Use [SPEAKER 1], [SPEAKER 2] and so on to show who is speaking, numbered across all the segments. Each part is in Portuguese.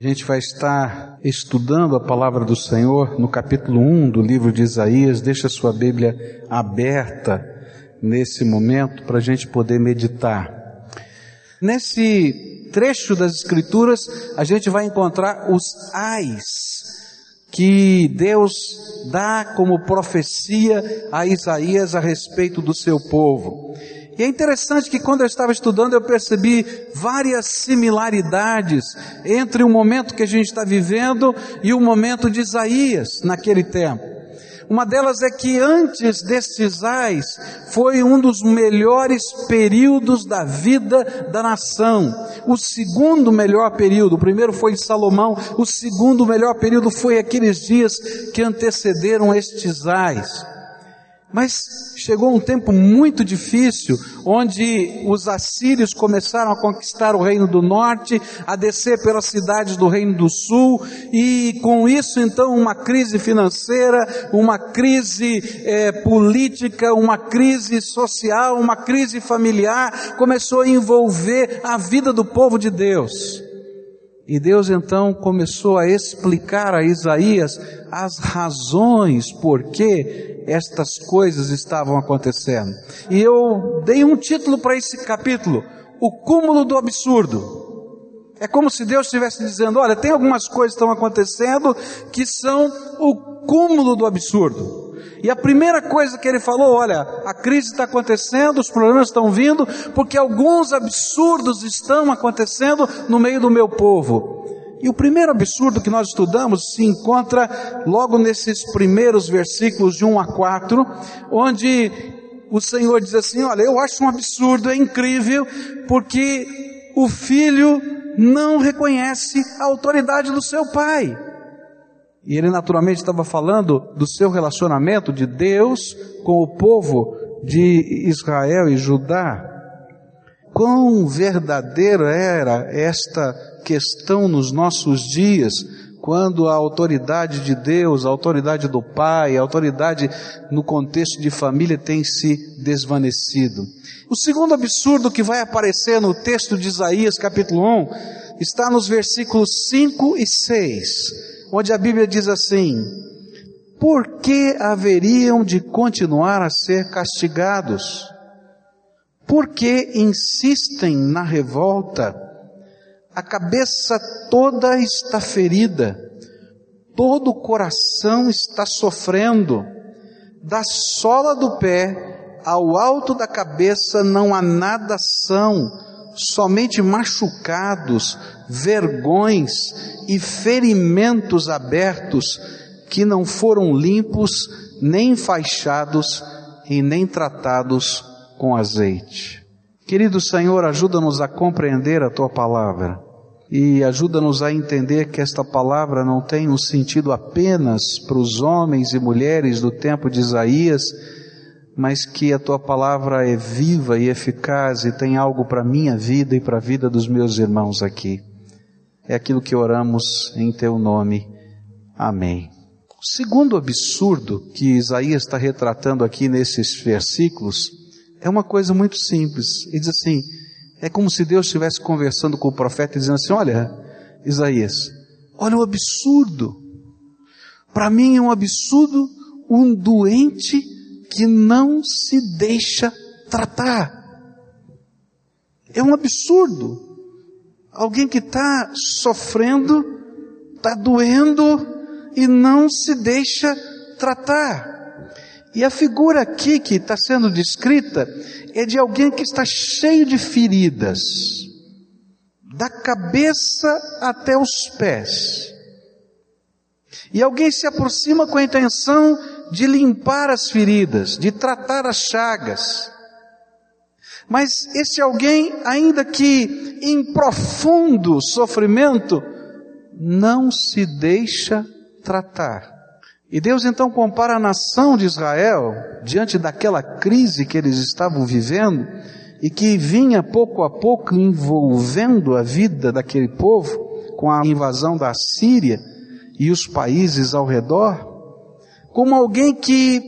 [SPEAKER 1] A gente vai estar estudando a palavra do Senhor no capítulo 1 do livro de Isaías. Deixa a sua Bíblia aberta nesse momento para a gente poder meditar. Nesse trecho das Escrituras, a gente vai encontrar os ais que Deus dá como profecia a Isaías a respeito do seu povo. E é interessante que quando eu estava estudando eu percebi várias similaridades entre o momento que a gente está vivendo e o momento de Isaías naquele tempo. Uma delas é que antes destes ais foi um dos melhores períodos da vida da nação. O segundo melhor período, o primeiro foi de Salomão, o segundo melhor período foi aqueles dias que antecederam estes ais. Mas chegou um tempo muito difícil, onde os assírios começaram a conquistar o reino do norte, a descer pelas cidades do reino do sul, e com isso então uma crise financeira, uma crise é, política, uma crise social, uma crise familiar, começou a envolver a vida do povo de Deus. E Deus então começou a explicar a Isaías as razões por que estas coisas estavam acontecendo. E eu dei um título para esse capítulo: O cúmulo do absurdo. É como se Deus estivesse dizendo: olha, tem algumas coisas que estão acontecendo que são o cúmulo do absurdo. E a primeira coisa que ele falou, olha, a crise está acontecendo, os problemas estão vindo, porque alguns absurdos estão acontecendo no meio do meu povo. E o primeiro absurdo que nós estudamos se encontra logo nesses primeiros versículos de 1 a 4, onde o Senhor diz assim: Olha, eu acho um absurdo, é incrível, porque o filho não reconhece a autoridade do seu pai. E ele naturalmente estava falando do seu relacionamento de Deus com o povo de Israel e Judá. Quão verdadeira era esta questão nos nossos dias, quando a autoridade de Deus, a autoridade do Pai, a autoridade no contexto de família tem se desvanecido. O segundo absurdo que vai aparecer no texto de Isaías capítulo 1 está nos versículos 5 e 6 onde a Bíblia diz assim: Por que haveriam de continuar a ser castigados? Por que insistem na revolta? A cabeça toda está ferida, todo o coração está sofrendo, da sola do pé ao alto da cabeça não há nada são, somente machucados, vergões e ferimentos abertos que não foram limpos, nem enfaixados e nem tratados com azeite. Querido Senhor, ajuda-nos a compreender a tua palavra e ajuda-nos a entender que esta palavra não tem um sentido apenas para os homens e mulheres do tempo de Isaías, mas que a tua palavra é viva e eficaz e tem algo para a minha vida e para a vida dos meus irmãos aqui. É aquilo que oramos em teu nome. Amém. O segundo absurdo que Isaías está retratando aqui nesses versículos é uma coisa muito simples. Ele diz assim: é como se Deus estivesse conversando com o profeta e dizendo assim: Olha, Isaías, olha o absurdo. Para mim é um absurdo um doente que não se deixa tratar. É um absurdo. Alguém que está sofrendo, está doendo e não se deixa tratar. E a figura aqui que está sendo descrita é de alguém que está cheio de feridas, da cabeça até os pés. E alguém se aproxima com a intenção de limpar as feridas, de tratar as chagas. Mas esse alguém, ainda que em profundo sofrimento, não se deixa tratar. E Deus então compara a nação de Israel, diante daquela crise que eles estavam vivendo, e que vinha pouco a pouco envolvendo a vida daquele povo, com a invasão da Síria e os países ao redor, como alguém que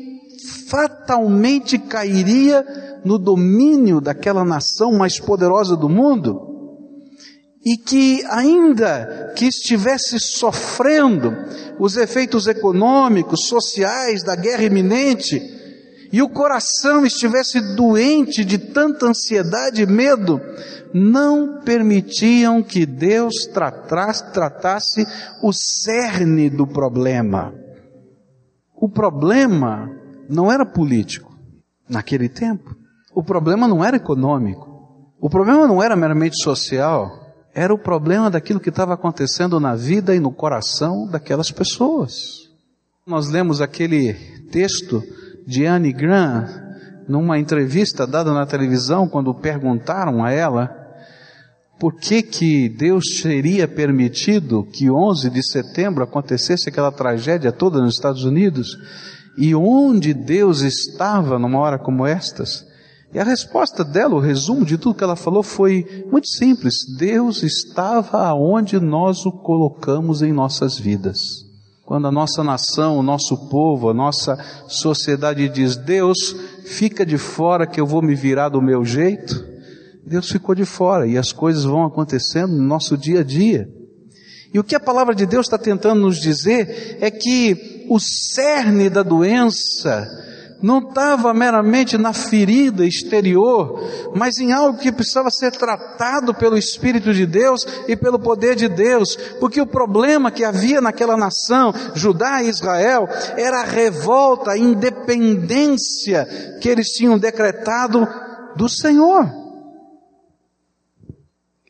[SPEAKER 1] fatalmente cairia no domínio daquela nação mais poderosa do mundo. e que, ainda que estivesse sofrendo os efeitos econômicos, sociais da guerra iminente, e o coração estivesse doente de tanta ansiedade e medo, não permitiam que Deus tratasse, o cerne do problema. O problema não era político naquele tempo. O problema não era econômico. O problema não era meramente social. Era o problema daquilo que estava acontecendo na vida e no coração daquelas pessoas. Nós lemos aquele texto de Anne Grant numa entrevista dada na televisão quando perguntaram a ela por que que Deus teria permitido que 11 de setembro acontecesse aquela tragédia toda nos Estados Unidos e onde Deus estava numa hora como estas. E a resposta dela, o resumo de tudo que ela falou foi muito simples. Deus estava aonde nós o colocamos em nossas vidas. Quando a nossa nação, o nosso povo, a nossa sociedade diz, Deus, fica de fora que eu vou me virar do meu jeito, Deus ficou de fora e as coisas vão acontecendo no nosso dia a dia. E o que a palavra de Deus está tentando nos dizer é que o cerne da doença não estava meramente na ferida exterior, mas em algo que precisava ser tratado pelo Espírito de Deus e pelo poder de Deus, porque o problema que havia naquela nação, Judá e Israel, era a revolta, a independência que eles tinham decretado do Senhor.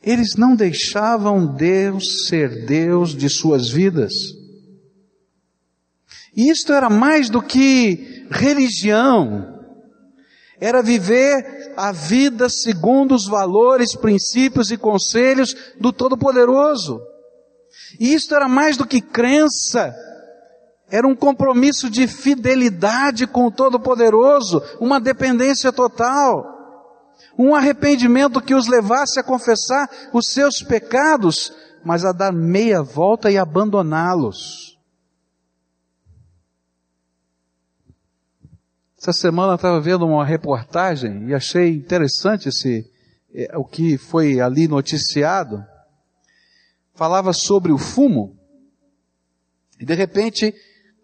[SPEAKER 1] Eles não deixavam Deus ser Deus de suas vidas. E isto era mais do que religião. Era viver a vida segundo os valores, princípios e conselhos do Todo-Poderoso. E isto era mais do que crença. Era um compromisso de fidelidade com o Todo-Poderoso, uma dependência total um arrependimento que os levasse a confessar os seus pecados, mas a dar meia volta e abandoná-los. Essa semana eu estava vendo uma reportagem e achei interessante esse, é, o que foi ali noticiado. Falava sobre o fumo. E de repente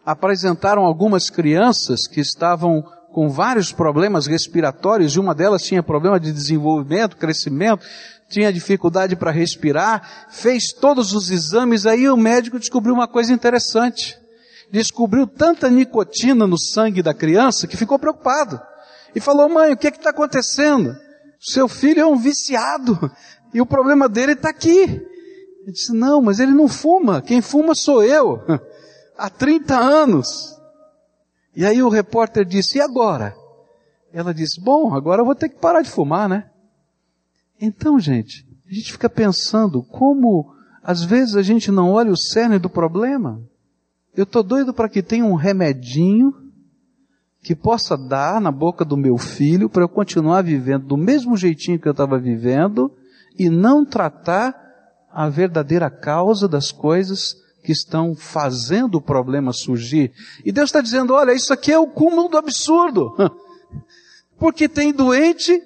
[SPEAKER 1] apresentaram algumas crianças que estavam com vários problemas respiratórios, e uma delas tinha problema de desenvolvimento, crescimento, tinha dificuldade para respirar, fez todos os exames, aí o médico descobriu uma coisa interessante. Descobriu tanta nicotina no sangue da criança que ficou preocupado. E falou, mãe, o que é está acontecendo? Seu filho é um viciado, e o problema dele está aqui. Ele disse, não, mas ele não fuma, quem fuma sou eu, há 30 anos. E aí o repórter disse, e agora? Ela disse, bom, agora eu vou ter que parar de fumar, né? Então, gente, a gente fica pensando como às vezes a gente não olha o cerne do problema. Eu estou doido para que tenha um remedinho que possa dar na boca do meu filho para eu continuar vivendo do mesmo jeitinho que eu estava vivendo e não tratar a verdadeira causa das coisas que estão fazendo o problema surgir. E Deus está dizendo, olha, isso aqui é o cúmulo do absurdo. Porque tem doente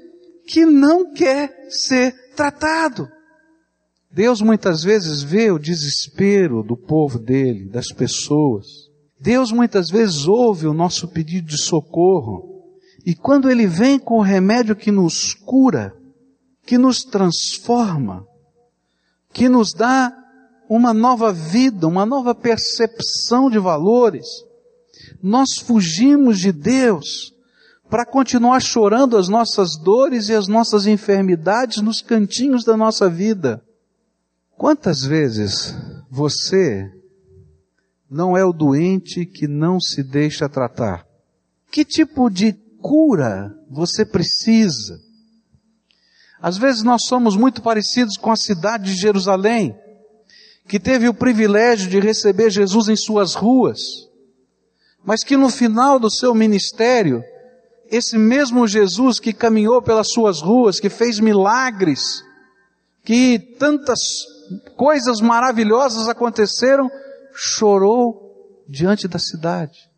[SPEAKER 1] que não quer ser tratado. Deus muitas vezes vê o desespero do povo dele, das pessoas. Deus muitas vezes ouve o nosso pedido de socorro. E quando ele vem com o remédio que nos cura, que nos transforma, que nos dá uma nova vida, uma nova percepção de valores. Nós fugimos de Deus para continuar chorando as nossas dores e as nossas enfermidades nos cantinhos da nossa vida. Quantas vezes você não é o doente que não se deixa tratar? Que tipo de cura você precisa? Às vezes nós somos muito parecidos com a cidade de Jerusalém que teve o privilégio de receber Jesus em suas ruas, mas que no final do seu ministério, esse mesmo Jesus que caminhou pelas suas ruas, que fez milagres, que tantas coisas maravilhosas aconteceram, chorou diante da cidade.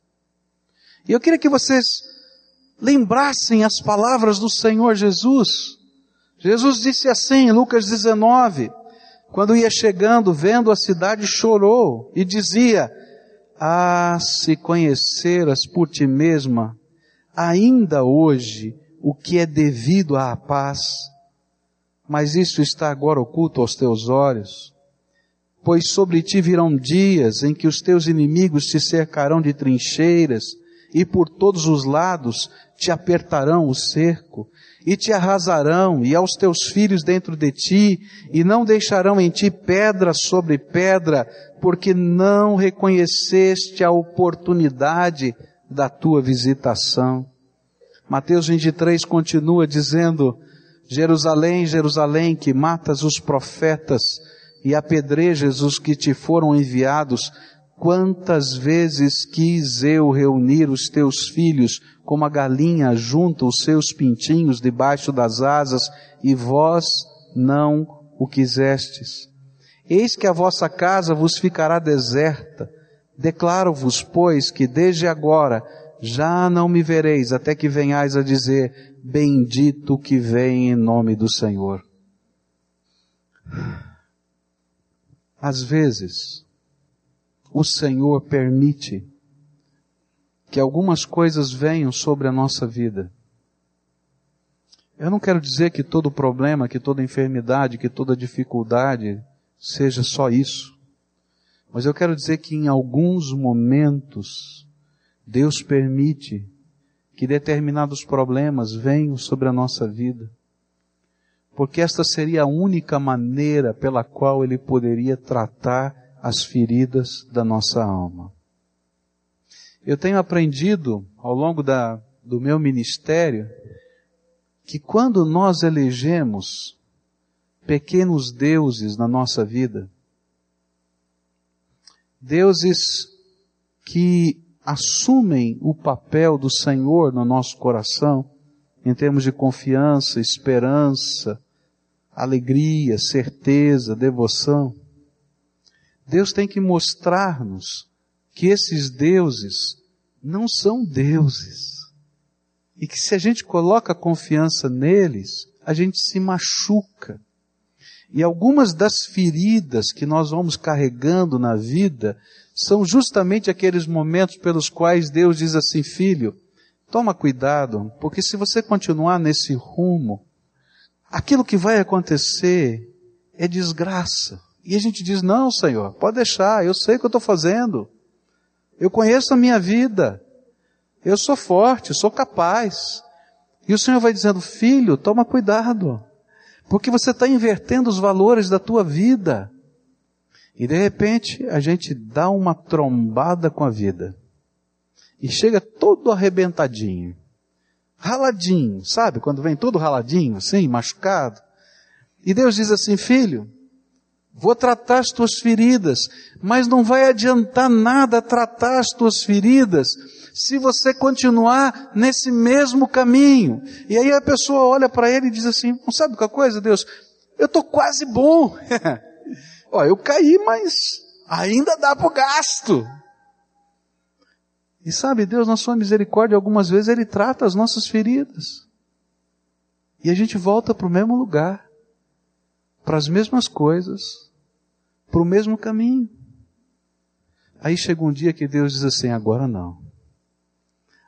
[SPEAKER 1] E eu queria que vocês lembrassem as palavras do Senhor Jesus. Jesus disse assim, em Lucas 19, Quando ia chegando, vendo a cidade, chorou e dizia: Ah, se conheceras por ti mesma, ainda hoje, o que é devido à paz, mas isso está agora oculto aos teus olhos. Pois sobre ti virão dias em que os teus inimigos te cercarão de trincheiras e por todos os lados te apertarão o cerco e te arrasarão, e aos teus filhos dentro de ti, e não deixarão em ti pedra sobre pedra, porque não reconheceste a oportunidade da tua visitação. Mateus 23 continua dizendo, Jerusalém, Jerusalém, que matas os profetas e apedrejas os que te foram enviados, quantas vezes quis eu reunir os teus filhos como a galinha junta os seus pintinhos debaixo das asas, e vós não o quisestes. Eis que a vossa casa vos ficará deserta. Declaro-vos, pois, que desde agora já não me vereis até que venhais a dizer, bendito que vem em nome do Senhor. Às vezes, o Senhor permite que algumas coisas venham sobre a nossa vida. Eu não quero dizer que todo problema, que toda enfermidade, que toda dificuldade seja só isso. Mas eu quero dizer que em alguns momentos Deus permite que determinados problemas venham sobre a nossa vida. Porque esta seria a única maneira pela qual Ele poderia tratar as feridas da nossa alma. Eu tenho aprendido ao longo da, do meu ministério que quando nós elegemos pequenos deuses na nossa vida, deuses que assumem o papel do Senhor no nosso coração, em termos de confiança, esperança, alegria, certeza, devoção, Deus tem que mostrar-nos que esses deuses não são deuses. E que se a gente coloca confiança neles, a gente se machuca. E algumas das feridas que nós vamos carregando na vida são justamente aqueles momentos pelos quais Deus diz assim, filho, toma cuidado, porque se você continuar nesse rumo, aquilo que vai acontecer é desgraça. E a gente diz, não, Senhor, pode deixar, eu sei o que eu estou fazendo. Eu conheço a minha vida. Eu sou forte, sou capaz. E o Senhor vai dizendo, filho, toma cuidado. Porque você está invertendo os valores da tua vida. E de repente a gente dá uma trombada com a vida. E chega todo arrebentadinho. Raladinho, sabe? Quando vem todo raladinho, assim, machucado. E Deus diz assim, filho, Vou tratar as tuas feridas, mas não vai adiantar nada tratar as tuas feridas se você continuar nesse mesmo caminho. E aí a pessoa olha para ele e diz assim: não sabe qual coisa, Deus? Eu estou quase bom. Ó, eu caí, mas ainda dá para o gasto. E sabe, Deus, na sua misericórdia, algumas vezes Ele trata as nossas feridas. E a gente volta para o mesmo lugar para as mesmas coisas, para o mesmo caminho. Aí chega um dia que Deus diz assim: agora não.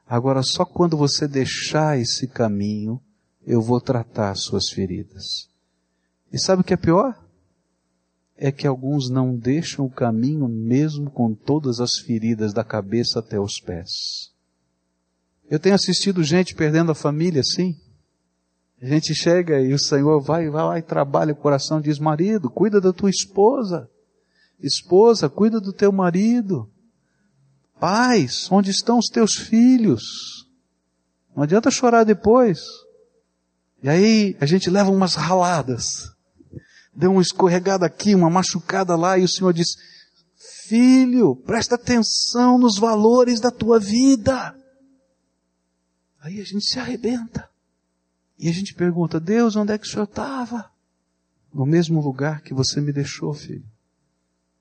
[SPEAKER 1] Agora só quando você deixar esse caminho, eu vou tratar as suas feridas. E sabe o que é pior? É que alguns não deixam o caminho mesmo com todas as feridas da cabeça até os pés. Eu tenho assistido gente perdendo a família assim. A gente chega e o Senhor vai, vai lá e trabalha o coração, diz, marido, cuida da tua esposa. Esposa, cuida do teu marido. Pais, onde estão os teus filhos? Não adianta chorar depois. E aí a gente leva umas raladas. Deu uma escorregada aqui, uma machucada lá, e o Senhor diz, filho, presta atenção nos valores da tua vida. Aí a gente se arrebenta. E a gente pergunta, Deus, onde é que o Senhor estava? No mesmo lugar que você me deixou, filho.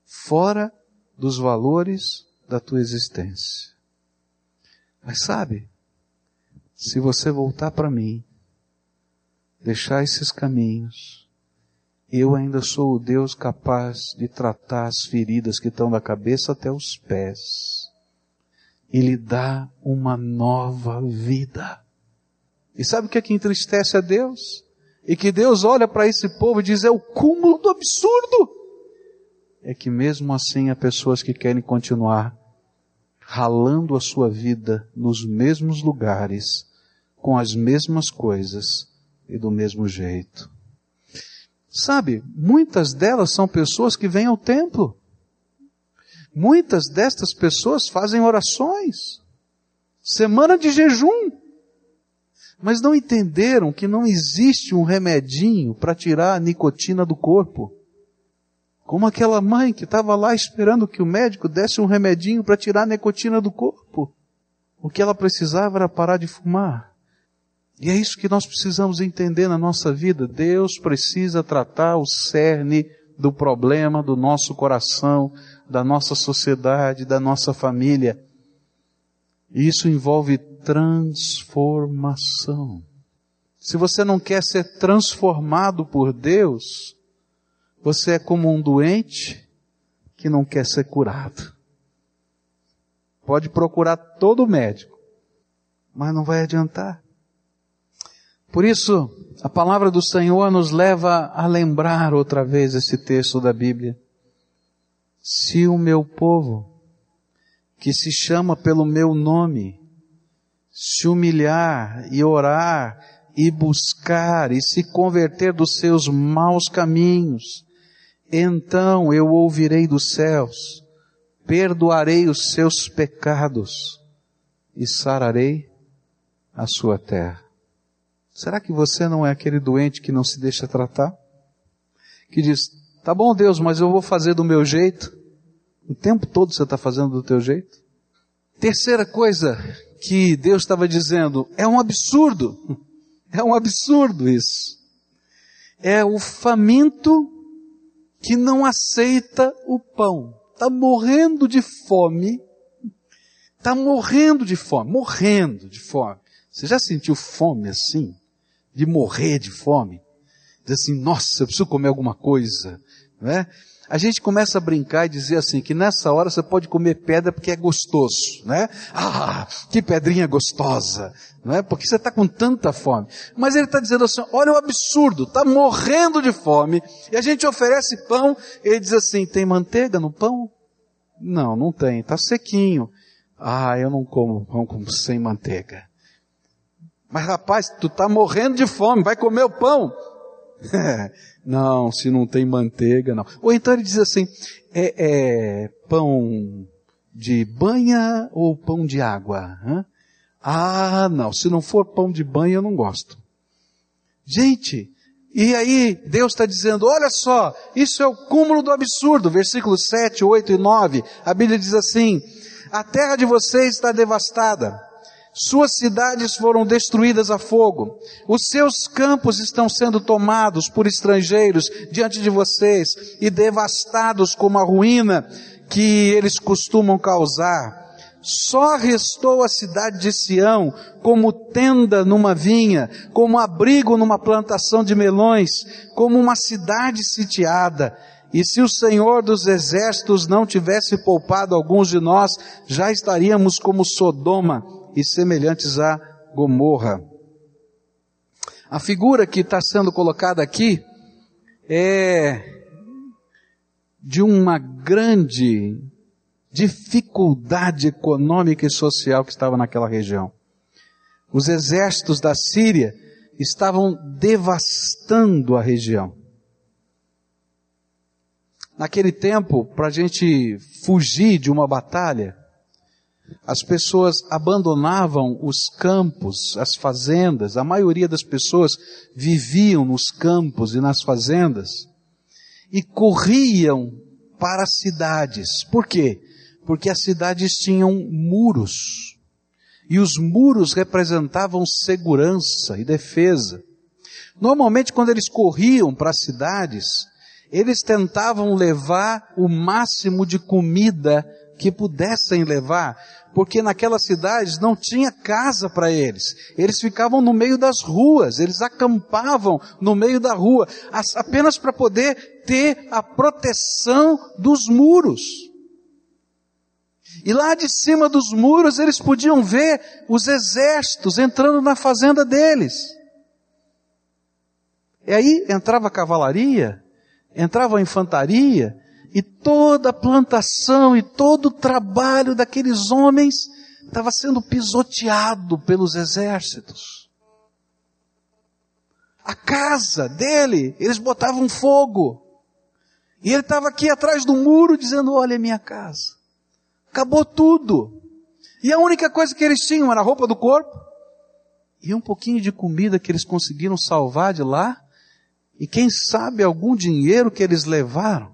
[SPEAKER 1] Fora dos valores da tua existência. Mas sabe, se você voltar para mim, deixar esses caminhos eu ainda sou o Deus capaz de tratar as feridas que estão da cabeça até os pés e lhe dá uma nova vida. E sabe o que é que entristece a Deus? E que Deus olha para esse povo e diz: é o cúmulo do absurdo. É que mesmo assim há pessoas que querem continuar ralando a sua vida nos mesmos lugares, com as mesmas coisas e do mesmo jeito. Sabe, muitas delas são pessoas que vêm ao templo. Muitas destas pessoas fazem orações, semana de jejum, mas não entenderam que não existe um remedinho para tirar a nicotina do corpo. Como aquela mãe que estava lá esperando que o médico desse um remedinho para tirar a nicotina do corpo. O que ela precisava era parar de fumar. E é isso que nós precisamos entender na nossa vida. Deus precisa tratar o cerne do problema do nosso coração, da nossa sociedade, da nossa família. Isso envolve transformação. Se você não quer ser transformado por Deus, você é como um doente que não quer ser curado. Pode procurar todo médico, mas não vai adiantar. Por isso, a palavra do Senhor nos leva a lembrar outra vez esse texto da Bíblia. Se o meu povo, que se chama pelo meu nome, se humilhar e orar e buscar e se converter dos seus maus caminhos, então eu ouvirei dos céus, perdoarei os seus pecados e sararei a sua terra. Será que você não é aquele doente que não se deixa tratar? Que diz, tá bom Deus, mas eu vou fazer do meu jeito. O tempo todo você está fazendo do teu jeito. Terceira coisa que Deus estava dizendo, é um absurdo. É um absurdo isso. É o faminto que não aceita o pão. Está morrendo de fome. Está morrendo de fome. Morrendo de fome. Você já sentiu fome assim? De morrer de fome, diz assim, nossa, eu preciso comer alguma coisa, não é? A gente começa a brincar e dizer assim, que nessa hora você pode comer pedra porque é gostoso, né? Ah, que pedrinha gostosa, não é? Porque você está com tanta fome. Mas ele está dizendo assim, olha o absurdo, está morrendo de fome, e a gente oferece pão, ele diz assim, tem manteiga no pão? Não, não tem, está sequinho. Ah, eu não como pão sem manteiga. Mas rapaz, tu tá morrendo de fome, vai comer o pão. não, se não tem manteiga, não. Ou então ele diz assim, é, é pão de banha ou pão de água? Ah, não, se não for pão de banha eu não gosto. Gente, e aí Deus está dizendo, olha só, isso é o cúmulo do absurdo, versículos 7, 8 e 9, a Bíblia diz assim, a terra de vocês está devastada, suas cidades foram destruídas a fogo. Os seus campos estão sendo tomados por estrangeiros diante de vocês e devastados como a ruína que eles costumam causar. Só restou a cidade de Sião como tenda numa vinha, como abrigo numa plantação de melões, como uma cidade sitiada. E se o Senhor dos exércitos não tivesse poupado alguns de nós, já estaríamos como Sodoma e semelhantes a Gomorra. A figura que está sendo colocada aqui é de uma grande dificuldade econômica e social que estava naquela região. Os exércitos da Síria estavam devastando a região. Naquele tempo, para a gente fugir de uma batalha, as pessoas abandonavam os campos, as fazendas, a maioria das pessoas viviam nos campos e nas fazendas e corriam para as cidades. Por quê? Porque as cidades tinham muros. E os muros representavam segurança e defesa. Normalmente, quando eles corriam para as cidades, eles tentavam levar o máximo de comida que pudessem levar, porque naquelas cidades não tinha casa para eles. Eles ficavam no meio das ruas, eles acampavam no meio da rua, apenas para poder ter a proteção dos muros. E lá de cima dos muros eles podiam ver os exércitos entrando na fazenda deles. E aí entrava a cavalaria, entrava a infantaria, e toda a plantação e todo o trabalho daqueles homens estava sendo pisoteado pelos exércitos. A casa dele, eles botavam fogo. E ele estava aqui atrás do muro dizendo: Olha a minha casa. Acabou tudo. E a única coisa que eles tinham era a roupa do corpo e um pouquinho de comida que eles conseguiram salvar de lá. E quem sabe algum dinheiro que eles levaram.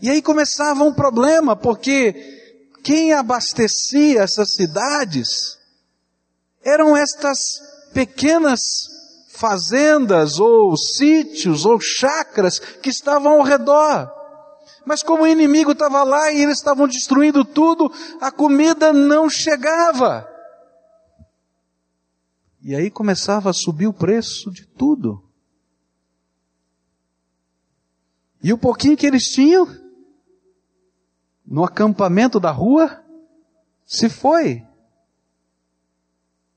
[SPEAKER 1] E aí começava um problema, porque quem abastecia essas cidades eram estas pequenas fazendas ou sítios ou chacras que estavam ao redor. Mas como o inimigo estava lá e eles estavam destruindo tudo, a comida não chegava. E aí começava a subir o preço de tudo. E o pouquinho que eles tinham, no acampamento da rua, se foi.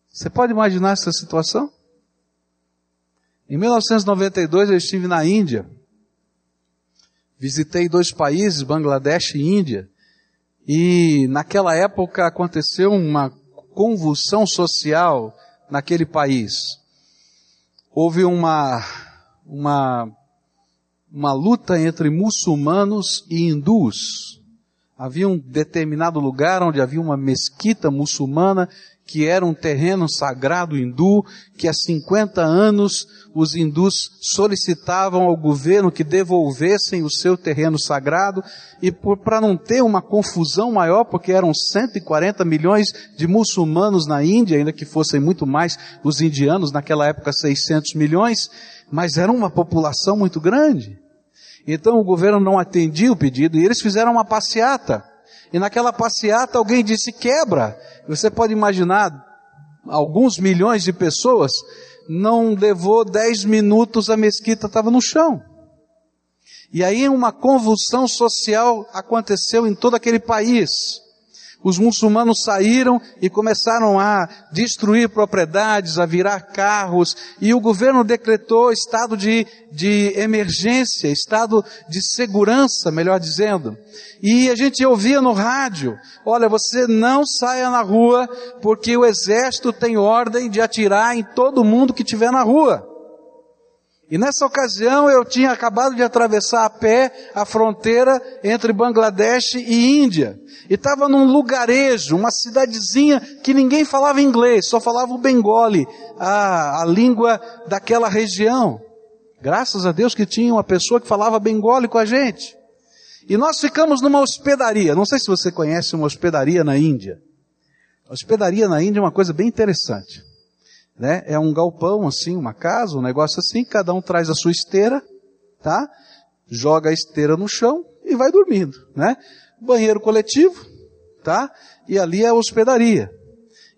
[SPEAKER 1] Você pode imaginar essa situação? Em 1992 eu estive na Índia. Visitei dois países, Bangladesh e Índia. E naquela época aconteceu uma convulsão social naquele país. Houve uma, uma, uma luta entre muçulmanos e hindus. Havia um determinado lugar onde havia uma mesquita muçulmana que era um terreno sagrado hindu, que há 50 anos os hindus solicitavam ao governo que devolvessem o seu terreno sagrado, e para não ter uma confusão maior, porque eram 140 milhões de muçulmanos na Índia, ainda que fossem muito mais os indianos, naquela época 600 milhões, mas era uma população muito grande. Então o governo não atendia o pedido e eles fizeram uma passeata. E naquela passeata alguém disse quebra. Você pode imaginar, alguns milhões de pessoas, não levou dez minutos a mesquita estava no chão. E aí uma convulsão social aconteceu em todo aquele país os muçulmanos saíram e começaram a destruir propriedades, a virar carros, e o governo decretou estado de, de emergência, estado de segurança, melhor dizendo. E a gente ouvia no rádio, olha, você não saia na rua, porque o exército tem ordem de atirar em todo mundo que estiver na rua. E nessa ocasião eu tinha acabado de atravessar a pé a fronteira entre Bangladesh e Índia. E estava num lugarejo, uma cidadezinha que ninguém falava inglês, só falava o Bengali, a, a língua daquela região. Graças a Deus que tinha uma pessoa que falava Bengali com a gente. E nós ficamos numa hospedaria. Não sei se você conhece uma hospedaria na Índia. A hospedaria na Índia é uma coisa bem interessante né? É um galpão assim, uma casa, um negócio assim, cada um traz a sua esteira, tá? Joga a esteira no chão e vai dormindo, né? Banheiro coletivo, tá? E ali é a hospedaria.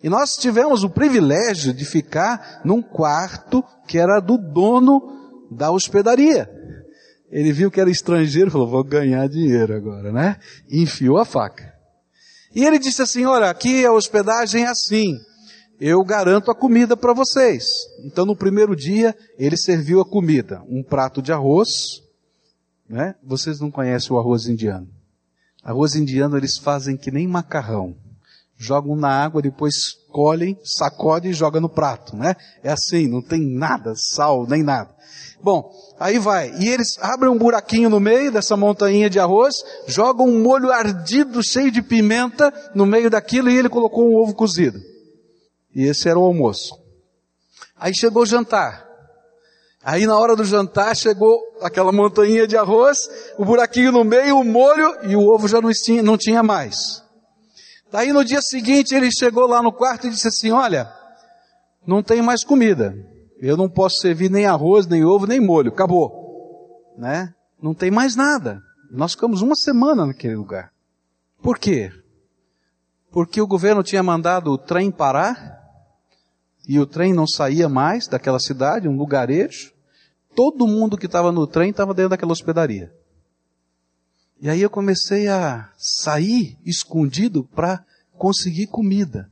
[SPEAKER 1] E nós tivemos o privilégio de ficar num quarto que era do dono da hospedaria. Ele viu que era estrangeiro e falou, vou ganhar dinheiro agora, né? E enfiou a faca. E ele disse assim, olha, aqui a hospedagem é assim eu garanto a comida para vocês. Então no primeiro dia ele serviu a comida, um prato de arroz, né? Vocês não conhecem o arroz indiano. Arroz indiano eles fazem que nem macarrão. Jogam na água, depois colhem, sacodem e jogam no prato, né? É assim, não tem nada, sal, nem nada. Bom, aí vai. E eles abrem um buraquinho no meio dessa montanha de arroz, jogam um molho ardido, cheio de pimenta, no meio daquilo e ele colocou um ovo cozido. E esse era o almoço. Aí chegou o jantar. Aí na hora do jantar chegou aquela montanha de arroz, o buraquinho no meio, o molho e o ovo já não tinha, não tinha mais. Daí no dia seguinte ele chegou lá no quarto e disse assim, olha, não tem mais comida. Eu não posso servir nem arroz, nem ovo, nem molho. Acabou. Né? Não tem mais nada. Nós ficamos uma semana naquele lugar. Por quê? Porque o governo tinha mandado o trem parar e o trem não saía mais daquela cidade, um lugarejo. Todo mundo que estava no trem estava dentro daquela hospedaria. E aí eu comecei a sair escondido para conseguir comida.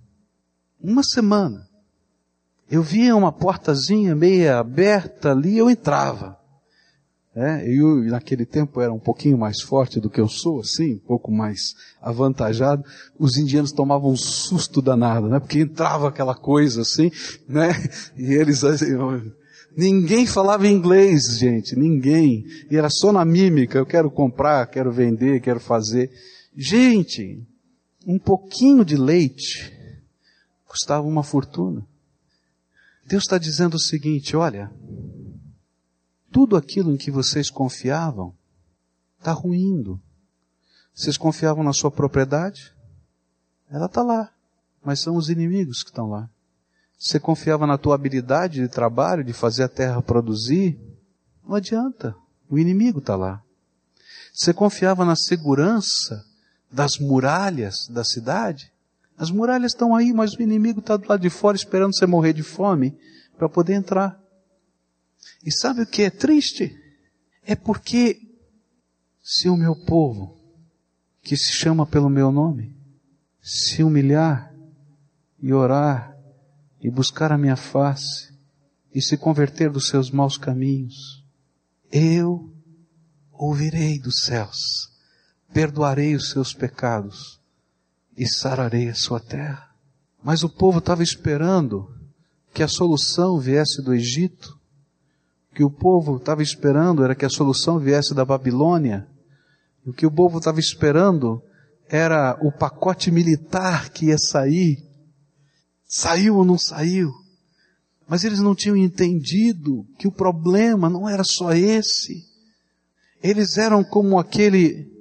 [SPEAKER 1] Uma semana. Eu via uma portazinha meia aberta ali, eu entrava. É, eu naquele tempo era um pouquinho mais forte do que eu sou, assim, um pouco mais avantajado. Os indianos tomavam um susto danado, né? Porque entrava aquela coisa assim, né? E eles assim, ninguém falava inglês, gente, ninguém. E era só na mímica, eu quero comprar, quero vender, quero fazer. Gente, um pouquinho de leite custava uma fortuna. Deus está dizendo o seguinte, olha, tudo aquilo em que vocês confiavam está ruindo. Vocês confiavam na sua propriedade? Ela está lá, mas são os inimigos que estão lá. Você confiava na tua habilidade de trabalho, de fazer a terra produzir? Não adianta, o inimigo está lá. Você confiava na segurança das muralhas da cidade? As muralhas estão aí, mas o inimigo está do lado de fora esperando você morrer de fome para poder entrar. E sabe o que é triste? É porque se o meu povo, que se chama pelo meu nome, se humilhar e orar e buscar a minha face e se converter dos seus maus caminhos, eu ouvirei dos céus, perdoarei os seus pecados e sararei a sua terra. Mas o povo estava esperando que a solução viesse do Egito, que o povo estava esperando era que a solução viesse da Babilônia. O que o povo estava esperando era o pacote militar que ia sair. Saiu ou não saiu? Mas eles não tinham entendido que o problema não era só esse. Eles eram como aquele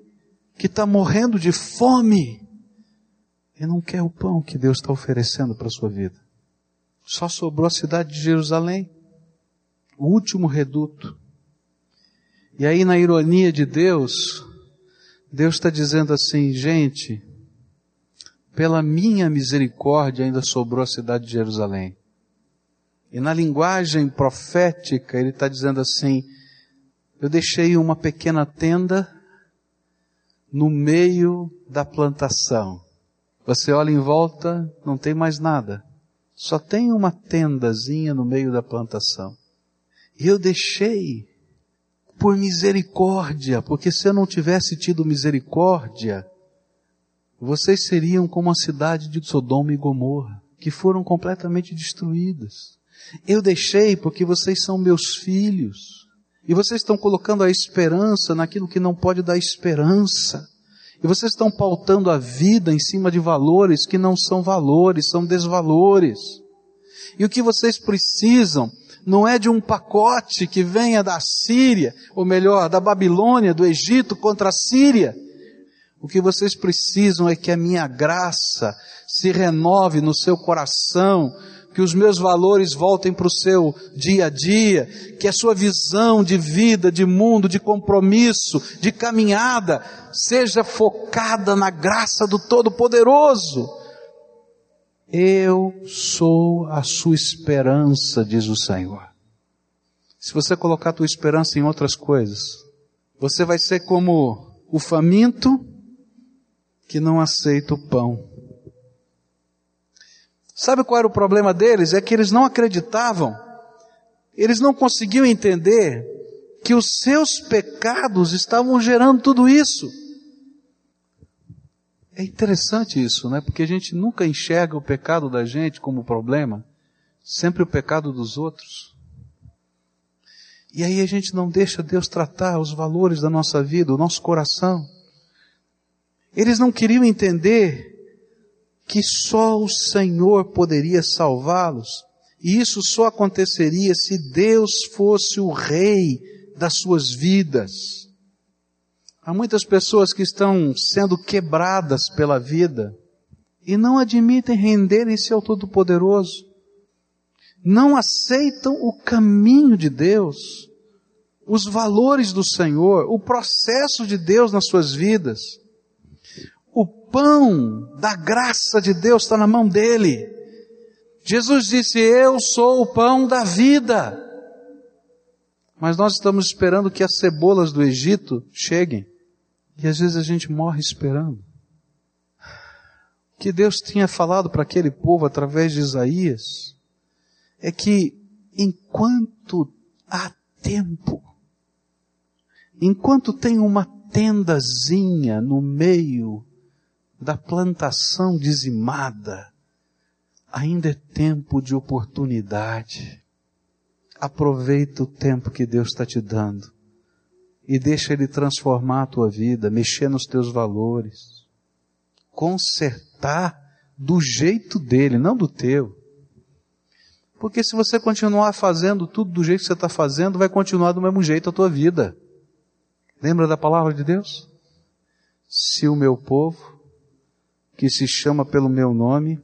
[SPEAKER 1] que está morrendo de fome e não quer o pão que Deus está oferecendo para a sua vida. Só sobrou a cidade de Jerusalém o último reduto. E aí, na ironia de Deus, Deus está dizendo assim, gente, pela minha misericórdia ainda sobrou a cidade de Jerusalém. E na linguagem profética, ele está dizendo assim, eu deixei uma pequena tenda no meio da plantação. Você olha em volta, não tem mais nada. Só tem uma tendazinha no meio da plantação. Eu deixei por misericórdia, porque se eu não tivesse tido misericórdia, vocês seriam como a cidade de Sodoma e Gomorra, que foram completamente destruídas. Eu deixei porque vocês são meus filhos. E vocês estão colocando a esperança naquilo que não pode dar esperança. E vocês estão pautando a vida em cima de valores que não são valores, são desvalores. E o que vocês precisam não é de um pacote que venha da Síria, ou melhor, da Babilônia, do Egito contra a Síria. O que vocês precisam é que a minha graça se renove no seu coração, que os meus valores voltem para o seu dia a dia, que a sua visão de vida, de mundo, de compromisso, de caminhada, seja focada na graça do Todo-Poderoso. Eu sou a sua esperança, diz o Senhor. Se você colocar a tua esperança em outras coisas, você vai ser como o faminto que não aceita o pão. Sabe qual era o problema deles? É que eles não acreditavam. Eles não conseguiam entender que os seus pecados estavam gerando tudo isso. É interessante isso, né? Porque a gente nunca enxerga o pecado da gente como problema, sempre o pecado dos outros. E aí a gente não deixa Deus tratar os valores da nossa vida, o nosso coração. Eles não queriam entender que só o Senhor poderia salvá-los. E isso só aconteceria se Deus fosse o rei das suas vidas. Há muitas pessoas que estão sendo quebradas pela vida e não admitem renderem-se ao Todo-Poderoso. Não aceitam o caminho de Deus, os valores do Senhor, o processo de Deus nas suas vidas. O pão da graça de Deus está na mão dele. Jesus disse: Eu sou o pão da vida. Mas nós estamos esperando que as cebolas do Egito cheguem. E às vezes a gente morre esperando. O que Deus tinha falado para aquele povo através de Isaías é que enquanto há tempo, enquanto tem uma tendazinha no meio da plantação dizimada, ainda é tempo de oportunidade. Aproveita o tempo que Deus está te dando e deixa Ele transformar a tua vida, mexer nos teus valores, consertar do jeito dele, não do teu. Porque se você continuar fazendo tudo do jeito que você está fazendo, vai continuar do mesmo jeito a tua vida. Lembra da palavra de Deus? Se o meu povo, que se chama pelo meu nome,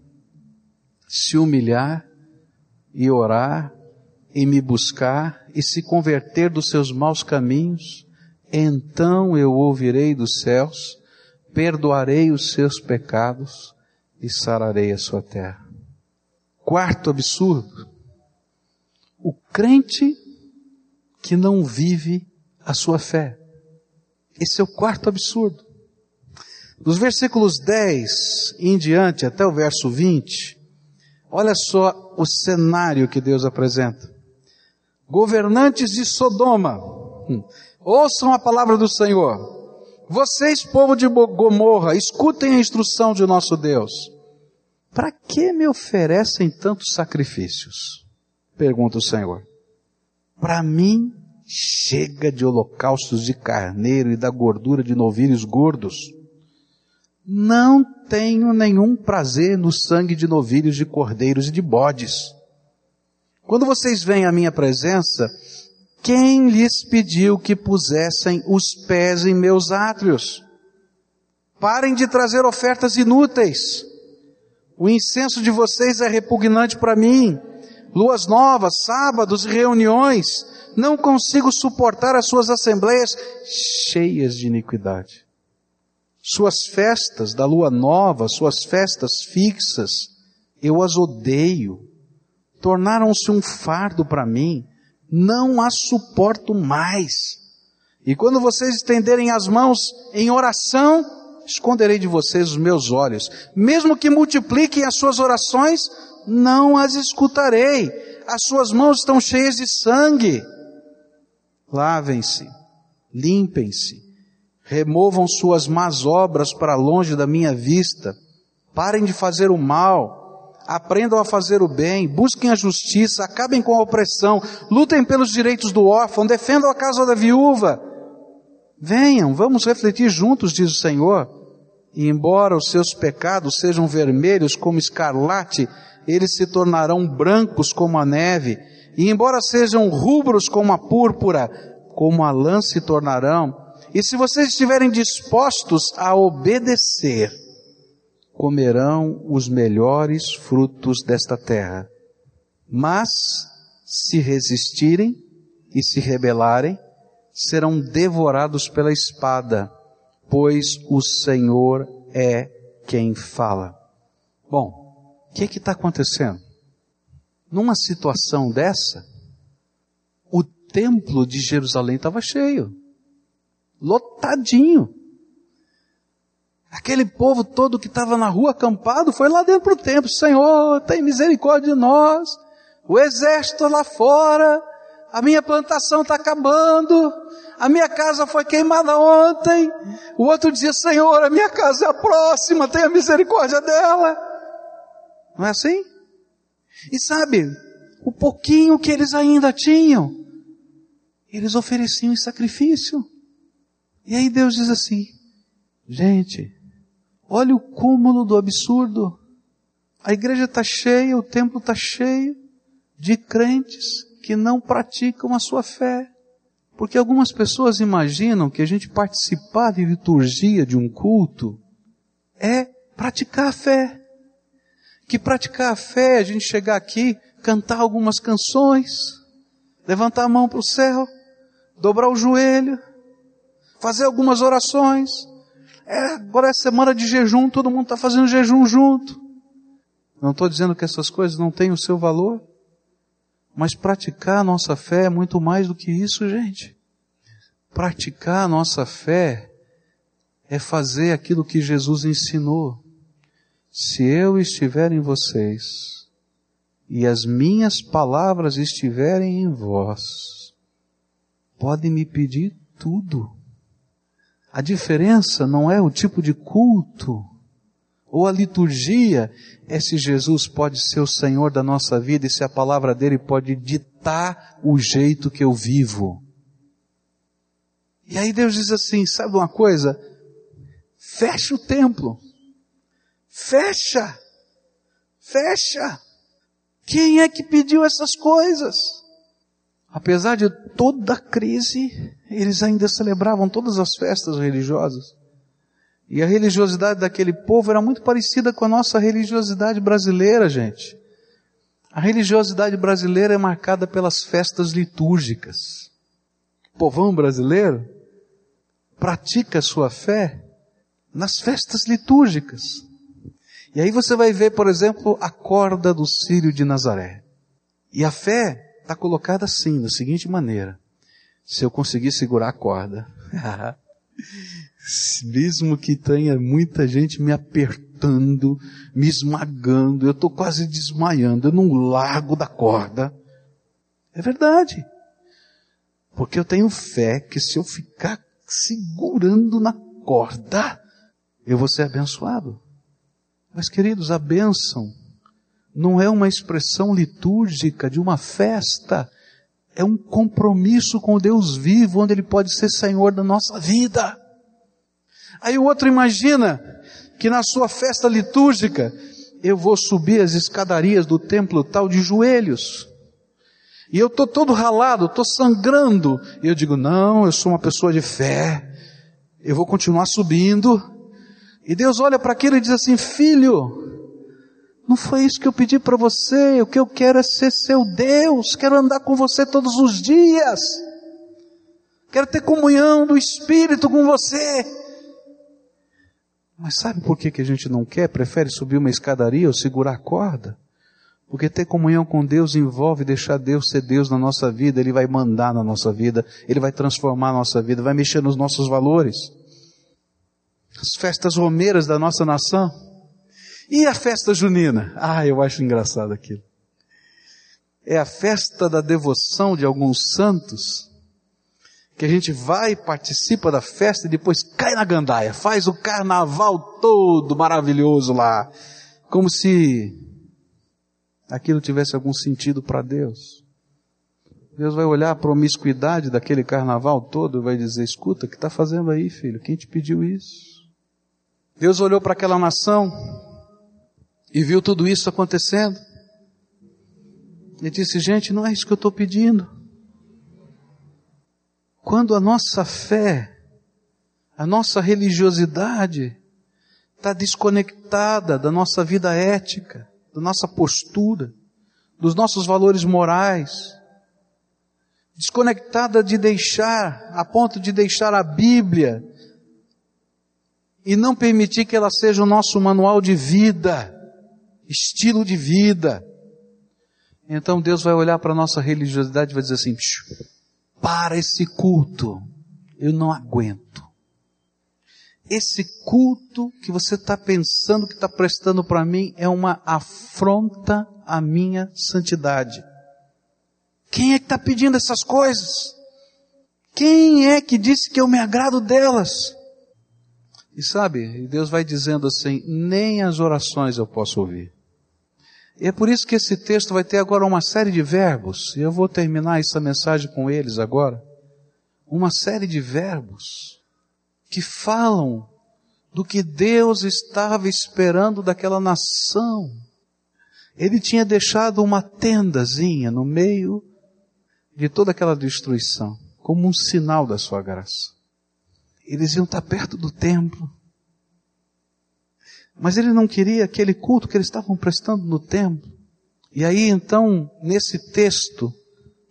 [SPEAKER 1] se humilhar e orar e me buscar e se converter dos seus maus caminhos, então eu ouvirei dos céus, perdoarei os seus pecados e sararei a sua terra. Quarto absurdo. O crente que não vive a sua fé. Esse é o quarto absurdo. Dos versículos 10 em diante até o verso 20, olha só o cenário que Deus apresenta. Governantes de Sodoma, hum, ouçam a palavra do Senhor. Vocês, povo de Gomorra, escutem a instrução de nosso Deus. Para que me oferecem tantos sacrifícios? Pergunta o Senhor. Para mim chega de holocaustos de carneiro e da gordura de novilhos gordos. Não tenho nenhum prazer no sangue de novilhos, de cordeiros e de bodes. Quando vocês vêm à minha presença, quem lhes pediu que pusessem os pés em meus átrios? Parem de trazer ofertas inúteis. O incenso de vocês é repugnante para mim. Luas novas, sábados e reuniões não consigo suportar as suas assembleias cheias de iniquidade. Suas festas da lua nova, suas festas fixas, eu as odeio. Tornaram-se um fardo para mim, não as suporto mais. E quando vocês estenderem as mãos em oração, esconderei de vocês os meus olhos. Mesmo que multipliquem as suas orações, não as escutarei. As suas mãos estão cheias de sangue lavem-se, limpem-se, removam suas más obras para longe da minha vista, parem de fazer o mal, aprendam a fazer o bem, busquem a justiça, acabem com a opressão, lutem pelos direitos do órfão, defendam a casa da viúva. Venham, vamos refletir juntos, diz o Senhor. E embora os seus pecados sejam vermelhos como escarlate, eles se tornarão brancos como a neve e embora sejam rubros como a púrpura, como a lã se tornarão. E se vocês estiverem dispostos a obedecer, comerão os melhores frutos desta terra. Mas, se resistirem e se rebelarem, serão devorados pela espada, pois o Senhor é quem fala. Bom, o que está acontecendo? numa situação dessa, o templo de Jerusalém estava cheio, lotadinho. Aquele povo todo que estava na rua acampado foi lá dentro do templo. Senhor, tem misericórdia de nós. O exército lá fora. A minha plantação está acabando. A minha casa foi queimada ontem. O outro dizia, Senhor, a minha casa é a próxima. Tenha misericórdia dela. Não é assim? E sabe, o pouquinho que eles ainda tinham, eles ofereciam em sacrifício. E aí Deus diz assim, gente, olha o cúmulo do absurdo. A igreja está cheia, o templo está cheio de crentes que não praticam a sua fé. Porque algumas pessoas imaginam que a gente participar de liturgia de um culto é praticar a fé que praticar a fé, a gente chegar aqui, cantar algumas canções, levantar a mão para o céu, dobrar o joelho, fazer algumas orações. É, agora é semana de jejum, todo mundo está fazendo jejum junto. Não estou dizendo que essas coisas não têm o seu valor, mas praticar a nossa fé é muito mais do que isso, gente. Praticar a nossa fé é fazer aquilo que Jesus ensinou. Se eu estiver em vocês e as minhas palavras estiverem em vós, podem me pedir tudo. A diferença não é o tipo de culto ou a liturgia, é se Jesus pode ser o Senhor da nossa vida e se a palavra dele pode ditar o jeito que eu vivo. E aí Deus diz assim: sabe uma coisa? Fecha o templo. Fecha. Fecha. Quem é que pediu essas coisas? Apesar de toda a crise, eles ainda celebravam todas as festas religiosas. E a religiosidade daquele povo era muito parecida com a nossa religiosidade brasileira, gente. A religiosidade brasileira é marcada pelas festas litúrgicas. O povão brasileiro pratica a sua fé nas festas litúrgicas. E aí você vai ver, por exemplo, a corda do Sírio de Nazaré. E a fé está colocada assim, da seguinte maneira. Se eu conseguir segurar a corda, mesmo que tenha muita gente me apertando, me esmagando, eu estou quase desmaiando, eu não largo da corda. É verdade. Porque eu tenho fé que se eu ficar segurando na corda, eu vou ser abençoado. Mas queridos, a bênção não é uma expressão litúrgica de uma festa, é um compromisso com o Deus vivo, onde Ele pode ser Senhor da nossa vida. Aí o outro imagina que na sua festa litúrgica eu vou subir as escadarias do templo tal de joelhos. E eu estou todo ralado, estou sangrando. E eu digo, não, eu sou uma pessoa de fé. Eu vou continuar subindo. E Deus olha para aquilo e diz assim, filho, não foi isso que eu pedi para você. O que eu quero é ser seu Deus. Quero andar com você todos os dias. Quero ter comunhão do Espírito com você. Mas sabe por que, que a gente não quer? Prefere subir uma escadaria ou segurar a corda? Porque ter comunhão com Deus envolve deixar Deus ser Deus na nossa vida, Ele vai mandar na nossa vida, Ele vai transformar a nossa vida, vai mexer nos nossos valores. As festas romeiras da nossa nação. E a festa junina? Ah, eu acho engraçado aquilo. É a festa da devoção de alguns santos que a gente vai, participa da festa e depois cai na gandaia, faz o carnaval todo maravilhoso lá, como se aquilo tivesse algum sentido para Deus. Deus vai olhar a promiscuidade daquele carnaval todo e vai dizer: escuta, o que está fazendo aí, filho? Quem te pediu isso? Deus olhou para aquela nação e viu tudo isso acontecendo. E disse: gente, não é isso que eu estou pedindo. Quando a nossa fé, a nossa religiosidade está desconectada da nossa vida ética, da nossa postura, dos nossos valores morais, desconectada de deixar, a ponto de deixar a Bíblia e não permitir que ela seja o nosso manual de vida, estilo de vida. Então Deus vai olhar para a nossa religiosidade e vai dizer assim: para esse culto. Eu não aguento. Esse culto que você está pensando que está prestando para mim é uma afronta à minha santidade. Quem é que está pedindo essas coisas? Quem é que disse que eu me agrado delas? E sabe, Deus vai dizendo assim: nem as orações eu posso ouvir. E é por isso que esse texto vai ter agora uma série de verbos, e eu vou terminar essa mensagem com eles agora. Uma série de verbos que falam do que Deus estava esperando daquela nação. Ele tinha deixado uma tendazinha no meio de toda aquela destruição, como um sinal da sua graça. Eles iam estar perto do templo, mas ele não queria aquele culto que eles estavam prestando no templo. E aí então, nesse texto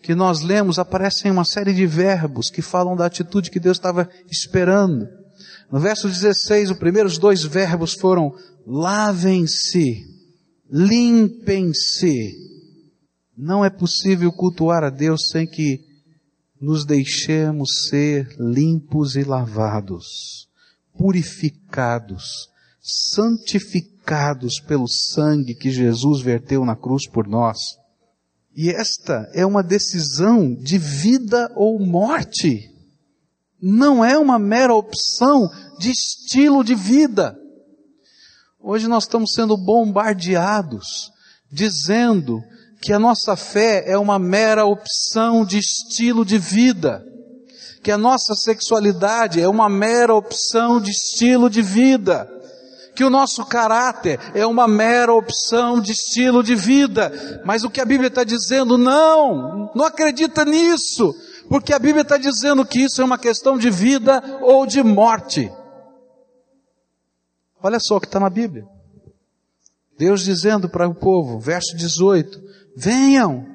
[SPEAKER 1] que nós lemos, aparecem uma série de verbos que falam da atitude que Deus estava esperando. No verso 16, os primeiros dois verbos foram lavem-se, limpem-se. Não é possível cultuar a Deus sem que nos deixemos ser limpos e lavados, purificados, santificados pelo sangue que Jesus verteu na cruz por nós. E esta é uma decisão de vida ou morte. Não é uma mera opção de estilo de vida. Hoje nós estamos sendo bombardeados, dizendo que a nossa fé é uma mera opção de estilo de vida, que a nossa sexualidade é uma mera opção de estilo de vida, que o nosso caráter é uma mera opção de estilo de vida. Mas o que a Bíblia está dizendo, não, não acredita nisso, porque a Bíblia está dizendo que isso é uma questão de vida ou de morte. Olha só o que está na Bíblia. Deus dizendo para o povo, verso 18: Venham,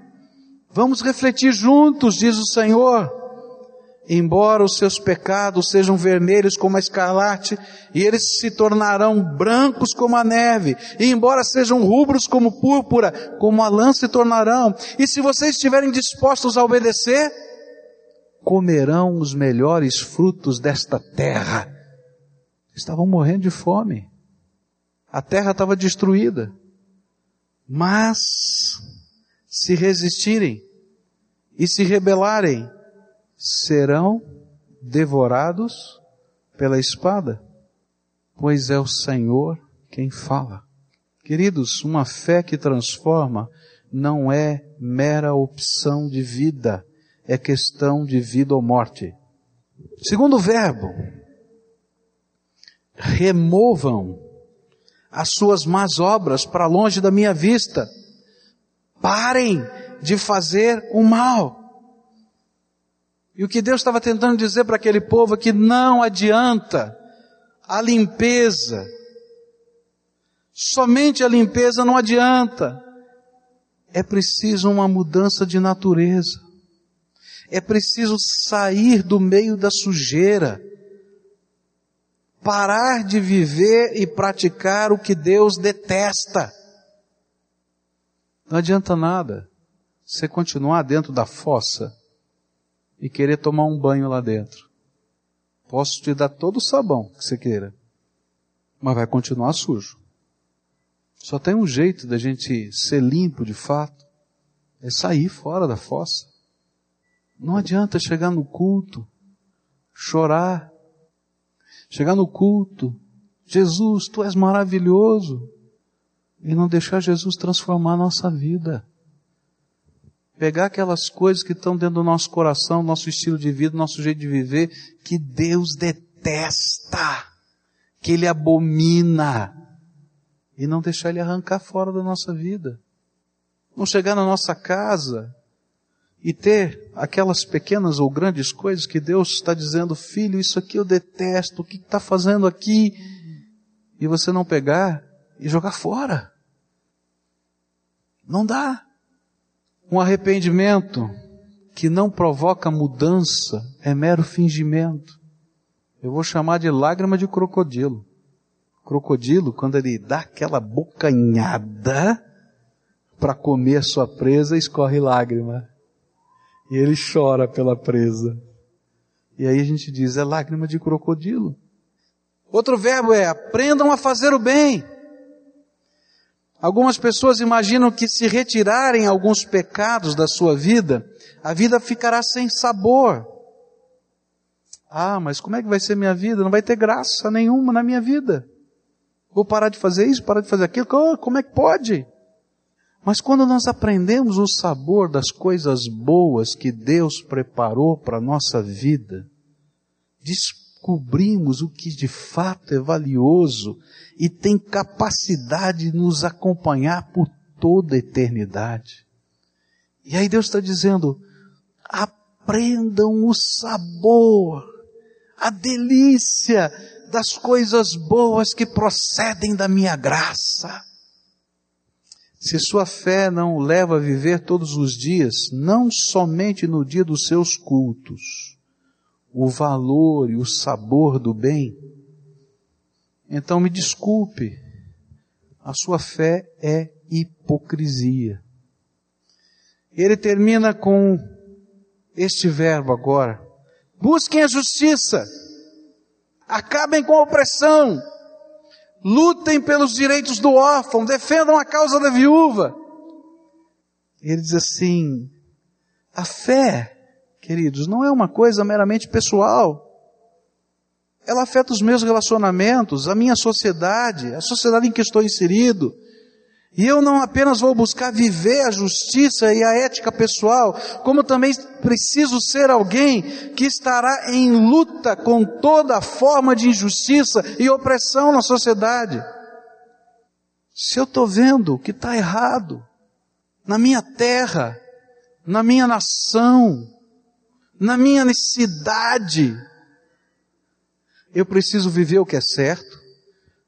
[SPEAKER 1] vamos refletir juntos, diz o Senhor embora os seus pecados sejam vermelhos como a escarlate, e eles se tornarão brancos como a neve, e embora sejam rubros como púrpura, como a lã se tornarão. E se vocês estiverem dispostos a obedecer, comerão os melhores frutos desta terra. Estavam morrendo de fome. A terra estava destruída. Mas, se resistirem e se rebelarem, serão devorados pela espada, pois é o Senhor quem fala. Queridos, uma fé que transforma não é mera opção de vida, é questão de vida ou morte. Segundo verbo, removam as suas más obras para longe da minha vista. Parem de fazer o mal. E o que Deus estava tentando dizer para aquele povo é que não adianta a limpeza. Somente a limpeza não adianta. É preciso uma mudança de natureza. É preciso sair do meio da sujeira. Parar de viver e praticar o que Deus detesta. Não adianta nada você continuar dentro da fossa e querer tomar um banho lá dentro. Posso te dar todo o sabão que você queira, mas vai continuar sujo. Só tem um jeito da gente ser limpo de fato, é sair fora da fossa. Não adianta chegar no culto, chorar, chegar no culto, Jesus, tu és maravilhoso, e não deixar Jesus transformar a nossa vida pegar aquelas coisas que estão dentro do nosso coração, nosso estilo de vida, nosso jeito de viver, que Deus detesta, que Ele abomina, e não deixar Ele arrancar fora da nossa vida. Não chegar na nossa casa e ter aquelas pequenas ou grandes coisas que Deus está dizendo, filho, isso aqui eu detesto, o que está fazendo aqui? E você não pegar e jogar fora. Não dá. Um arrependimento que não provoca mudança é mero fingimento. Eu vou chamar de lágrima de crocodilo. Crocodilo, quando ele dá aquela bocanhada para comer a sua presa, escorre lágrima. E ele chora pela presa. E aí a gente diz, é lágrima de crocodilo. Outro verbo é, aprendam a fazer o bem. Algumas pessoas imaginam que se retirarem alguns pecados da sua vida, a vida ficará sem sabor. Ah, mas como é que vai ser minha vida? Não vai ter graça nenhuma na minha vida. Vou parar de fazer isso, parar de fazer aquilo. Como é que pode? Mas quando nós aprendemos o sabor das coisas boas que Deus preparou para a nossa vida, descobrimos o que de fato é valioso e tem capacidade de nos acompanhar por toda a eternidade. E aí Deus está dizendo, aprendam o sabor, a delícia das coisas boas que procedem da minha graça. Se sua fé não o leva a viver todos os dias, não somente no dia dos seus cultos, o valor e o sabor do bem, então me desculpe, a sua fé é hipocrisia. Ele termina com este verbo agora. Busquem a justiça. Acabem com a opressão. Lutem pelos direitos do órfão. Defendam a causa da viúva. Ele diz assim: a fé, queridos, não é uma coisa meramente pessoal. Ela afeta os meus relacionamentos, a minha sociedade, a sociedade em que estou inserido. E eu não apenas vou buscar viver a justiça e a ética pessoal, como também preciso ser alguém que estará em luta com toda forma de injustiça e opressão na sociedade. Se eu estou vendo que está errado na minha terra, na minha nação, na minha necessidade, eu preciso viver o que é certo,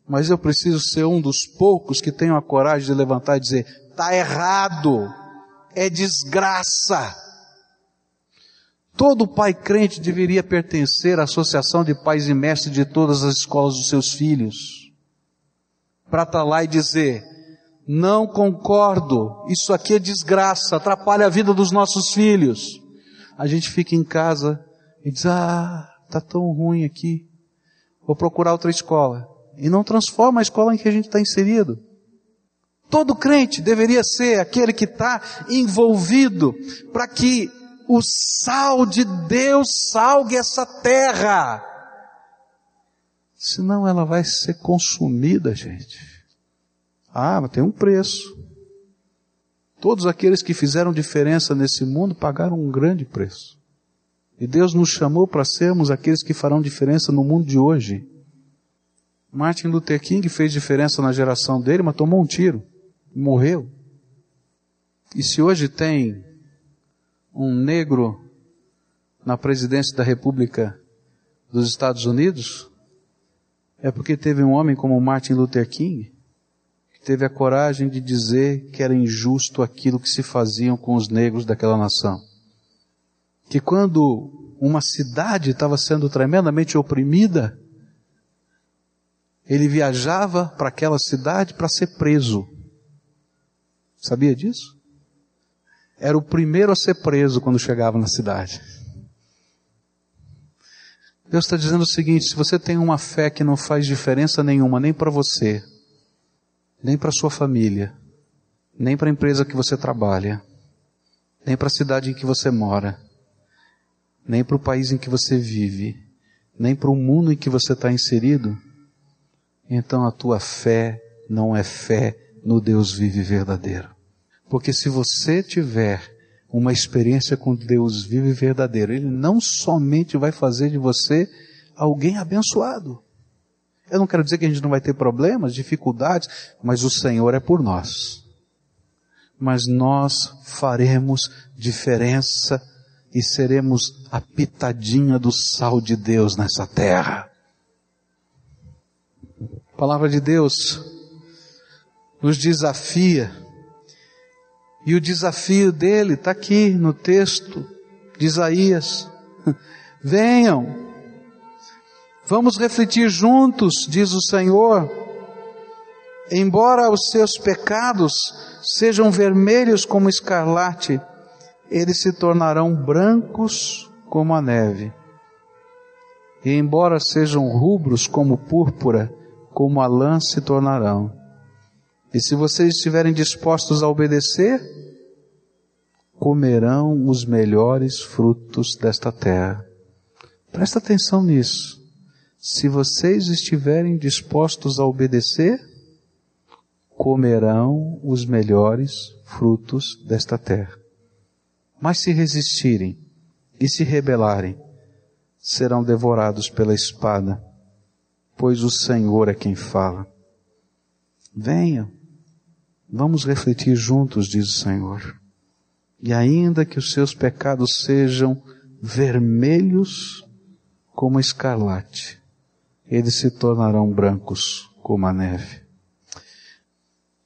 [SPEAKER 1] mas eu preciso ser um dos poucos que tenham a coragem de levantar e dizer: está errado, é desgraça. Todo pai crente deveria pertencer à associação de pais e mestres de todas as escolas dos seus filhos, para estar tá lá e dizer: não concordo, isso aqui é desgraça, atrapalha a vida dos nossos filhos. A gente fica em casa e diz: ah, tá tão ruim aqui, vou procurar outra escola e não transforma a escola em que a gente está inserido. Todo crente deveria ser aquele que está envolvido para que o sal de Deus salgue essa terra. Senão ela vai ser consumida, gente. Ah, mas tem um preço. Todos aqueles que fizeram diferença nesse mundo pagaram um grande preço. E Deus nos chamou para sermos aqueles que farão diferença no mundo de hoje. Martin Luther King fez diferença na geração dele, mas tomou um tiro, morreu. E se hoje tem um negro na presidência da República dos Estados Unidos, é porque teve um homem como Martin Luther King teve a coragem de dizer que era injusto aquilo que se faziam com os negros daquela nação. Que quando uma cidade estava sendo tremendamente oprimida, ele viajava para aquela cidade para ser preso. Sabia disso? Era o primeiro a ser preso quando chegava na cidade. Deus está dizendo o seguinte: se você tem uma fé que não faz diferença nenhuma, nem para você, nem para sua família, nem para a empresa que você trabalha, nem para a cidade em que você mora, nem para o país em que você vive, nem para o mundo em que você está inserido, então a tua fé não é fé no Deus vive verdadeiro. Porque se você tiver uma experiência com Deus vive verdadeiro, Ele não somente vai fazer de você alguém abençoado. Eu não quero dizer que a gente não vai ter problemas, dificuldades, mas o Senhor é por nós. Mas nós faremos diferença e seremos a pitadinha do sal de Deus nessa terra. A palavra de Deus nos desafia. E o desafio dele está aqui no texto de Isaías. Venham, vamos refletir juntos, diz o Senhor. Embora os seus pecados sejam vermelhos como escarlate, eles se tornarão brancos como a neve. E embora sejam rubros como púrpura, como a lã se tornarão. E se vocês estiverem dispostos a obedecer, comerão os melhores frutos desta terra. Presta atenção nisso. Se vocês estiverem dispostos a obedecer, comerão os melhores frutos desta terra. Mas se resistirem e se rebelarem, serão devorados pela espada pois o Senhor é quem fala. Venham, vamos refletir juntos, diz o Senhor. E ainda que os seus pecados sejam vermelhos como escarlate, eles se tornarão brancos como a neve.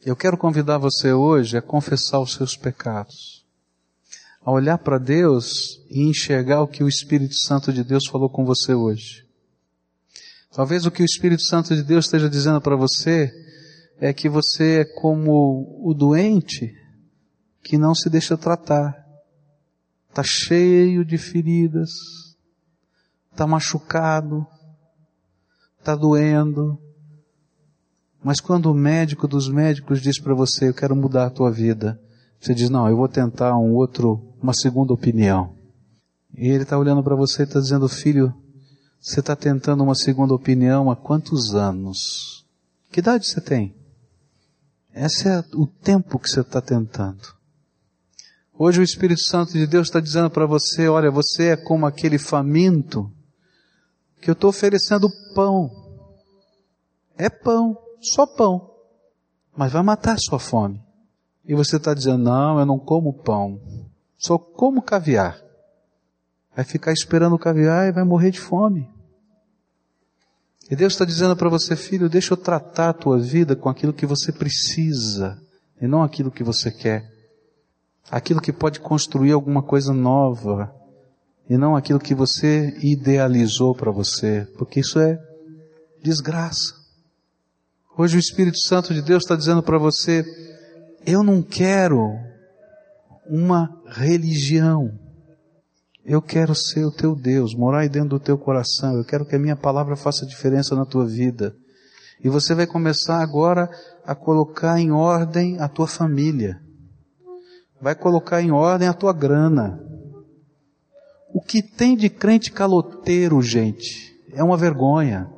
[SPEAKER 1] Eu quero convidar você hoje a confessar os seus pecados, a olhar para Deus e enxergar o que o Espírito Santo de Deus falou com você hoje. Talvez o que o Espírito Santo de Deus esteja dizendo para você é que você é como o doente que não se deixa tratar. Está cheio de feridas, está machucado, está doendo. Mas quando o médico dos médicos diz para você, eu quero mudar a tua vida, você diz, não, eu vou tentar um outro, uma segunda opinião. E ele está olhando para você e está dizendo, filho, você está tentando uma segunda opinião há quantos anos? Que idade você tem? Esse é o tempo que você está tentando. Hoje o Espírito Santo de Deus está dizendo para você, olha, você é como aquele faminto que eu estou oferecendo pão. É pão, só pão. Mas vai matar a sua fome. E você está dizendo, não, eu não como pão. Só como caviar. Vai ficar esperando o caviar e vai morrer de fome. E Deus está dizendo para você, filho, deixa eu tratar a tua vida com aquilo que você precisa e não aquilo que você quer. Aquilo que pode construir alguma coisa nova e não aquilo que você idealizou para você, porque isso é desgraça. Hoje o Espírito Santo de Deus está dizendo para você, eu não quero uma religião. Eu quero ser o teu Deus, morar aí dentro do teu coração. Eu quero que a minha palavra faça diferença na tua vida. E você vai começar agora a colocar em ordem a tua família. Vai colocar em ordem a tua grana. O que tem de crente caloteiro, gente, é uma vergonha.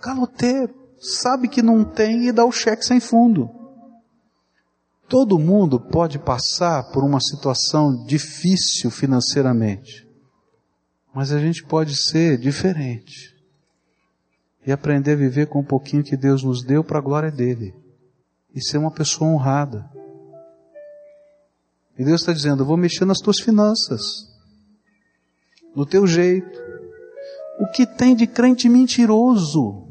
[SPEAKER 1] Caloteiro. Sabe que não tem e dá o cheque sem fundo. Todo mundo pode passar por uma situação difícil financeiramente, mas a gente pode ser diferente e aprender a viver com um pouquinho que Deus nos deu para a glória dele e ser uma pessoa honrada. E Deus está dizendo: eu vou mexer nas tuas finanças, no teu jeito. O que tem de crente mentiroso?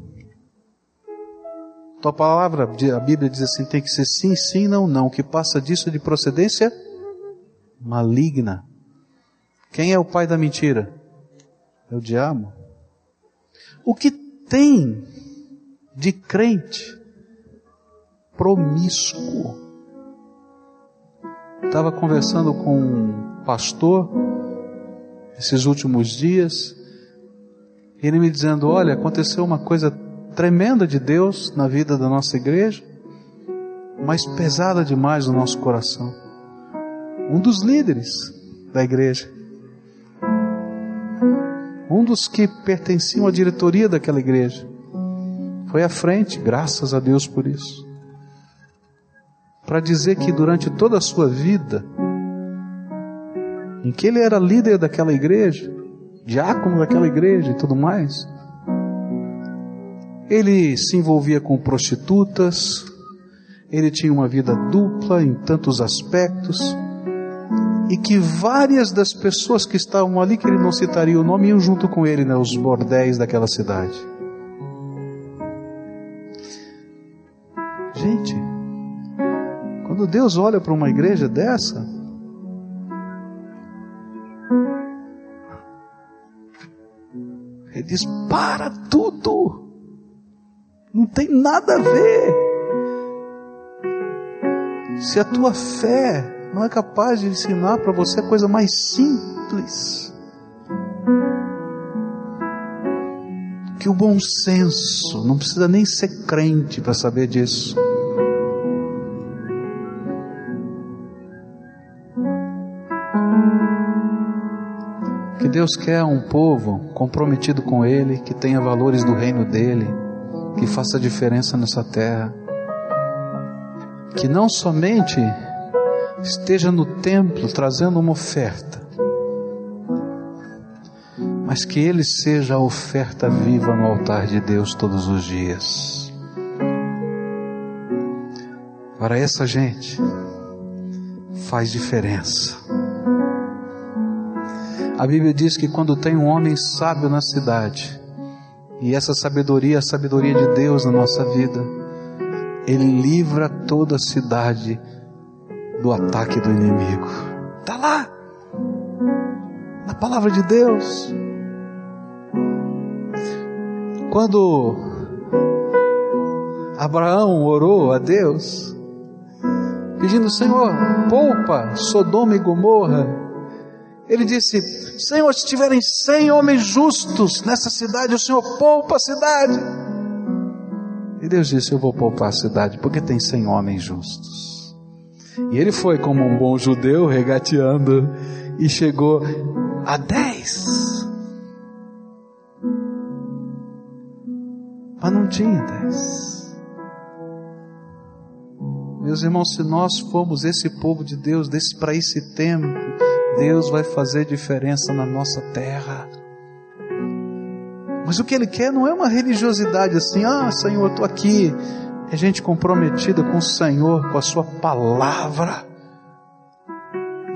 [SPEAKER 1] Tua palavra, a Bíblia diz assim: tem que ser sim, sim, não, não. O que passa disso de procedência maligna. Quem é o pai da mentira? É o diabo. O que tem de crente promíscuo? Estava conversando com um pastor esses últimos dias, ele me dizendo: Olha, aconteceu uma coisa tremenda de Deus na vida da nossa igreja, mas pesada demais no nosso coração. Um dos líderes da igreja, um dos que pertenciam à diretoria daquela igreja, foi à frente, graças a Deus por isso, para dizer que durante toda a sua vida, em que ele era líder daquela igreja, diácono daquela igreja e tudo mais, ele se envolvia com prostitutas, ele tinha uma vida dupla em tantos aspectos, e que várias das pessoas que estavam ali, que ele não citaria o nome, iam junto com ele nos né, bordéis daquela cidade. Deus olha para uma igreja dessa, Ele diz: para tudo. Não tem nada a ver. Se a tua fé não é capaz de ensinar para você a coisa mais simples que o bom senso, não precisa nem ser crente para saber disso. Deus quer um povo comprometido com Ele, que tenha valores do reino dele que faça diferença nessa terra. Que não somente esteja no templo trazendo uma oferta, mas que ele seja a oferta viva no altar de Deus todos os dias. Para essa gente, faz diferença. A Bíblia diz que quando tem um homem sábio na cidade, e essa sabedoria, a sabedoria de Deus na nossa vida, Ele livra toda a cidade do ataque do inimigo. Está lá. Na palavra de Deus. Quando Abraão orou a Deus, pedindo, Senhor, poupa Sodoma e Gomorra, ele disse: Senhor, se tiverem cem homens justos nessa cidade, o Senhor poupa a cidade. E Deus disse: Eu vou poupar a cidade, porque tem cem homens justos. E ele foi como um bom judeu, regateando, e chegou a dez. Mas não tinha dez. Meus irmãos, se nós formos esse povo de Deus, para esse tempo, Deus vai fazer diferença na nossa terra. Mas o que Ele quer não é uma religiosidade assim, ah, Senhor, estou aqui. É gente comprometida com o Senhor, com a Sua palavra.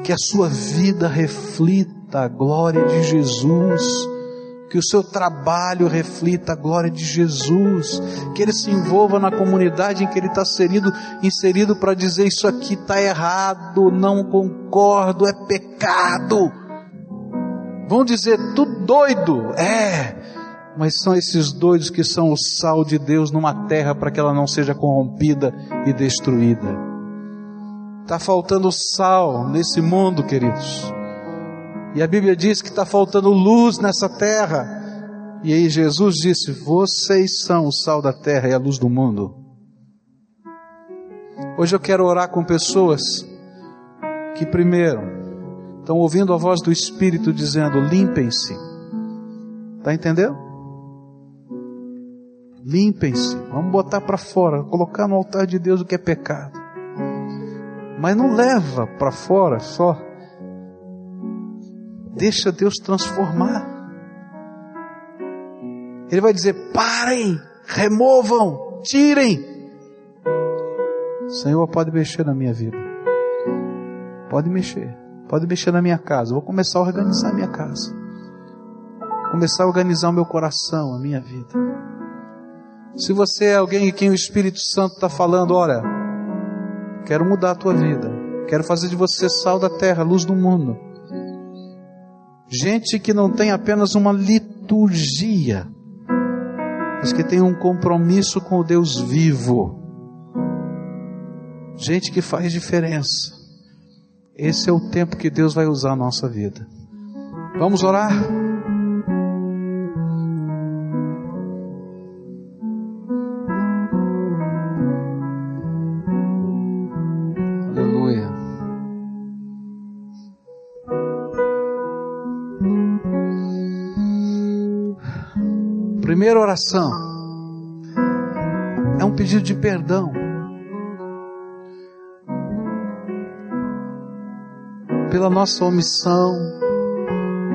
[SPEAKER 1] Que a sua vida reflita a glória de Jesus que o seu trabalho reflita a glória de Jesus, que ele se envolva na comunidade em que ele está inserido, inserido para dizer isso aqui está errado, não concordo, é pecado. Vão dizer, tu doido, é, mas são esses doidos que são o sal de Deus numa terra para que ela não seja corrompida e destruída. Está faltando sal nesse mundo, queridos. E a Bíblia diz que está faltando luz nessa terra. E aí Jesus disse: Vocês são o sal da terra e a luz do mundo. Hoje eu quero orar com pessoas que, primeiro, estão ouvindo a voz do Espírito dizendo: limpem-se. Está entendendo? Limpem-se. Vamos botar para fora, colocar no altar de Deus o que é pecado. Mas não leva para fora só Deixa Deus transformar. Ele vai dizer: parem, removam, tirem. Senhor, pode mexer na minha vida. Pode mexer. Pode mexer na minha casa. Vou começar a organizar a minha casa. Vou começar a organizar o meu coração, a minha vida. Se você é alguém em quem o Espírito Santo está falando, olha, quero mudar a tua vida. Quero fazer de você sal da terra, luz do mundo. Gente que não tem apenas uma liturgia, mas que tem um compromisso com o Deus vivo. Gente que faz diferença. Esse é o tempo que Deus vai usar a nossa vida. Vamos orar? Oração é um pedido de perdão. Pela nossa omissão,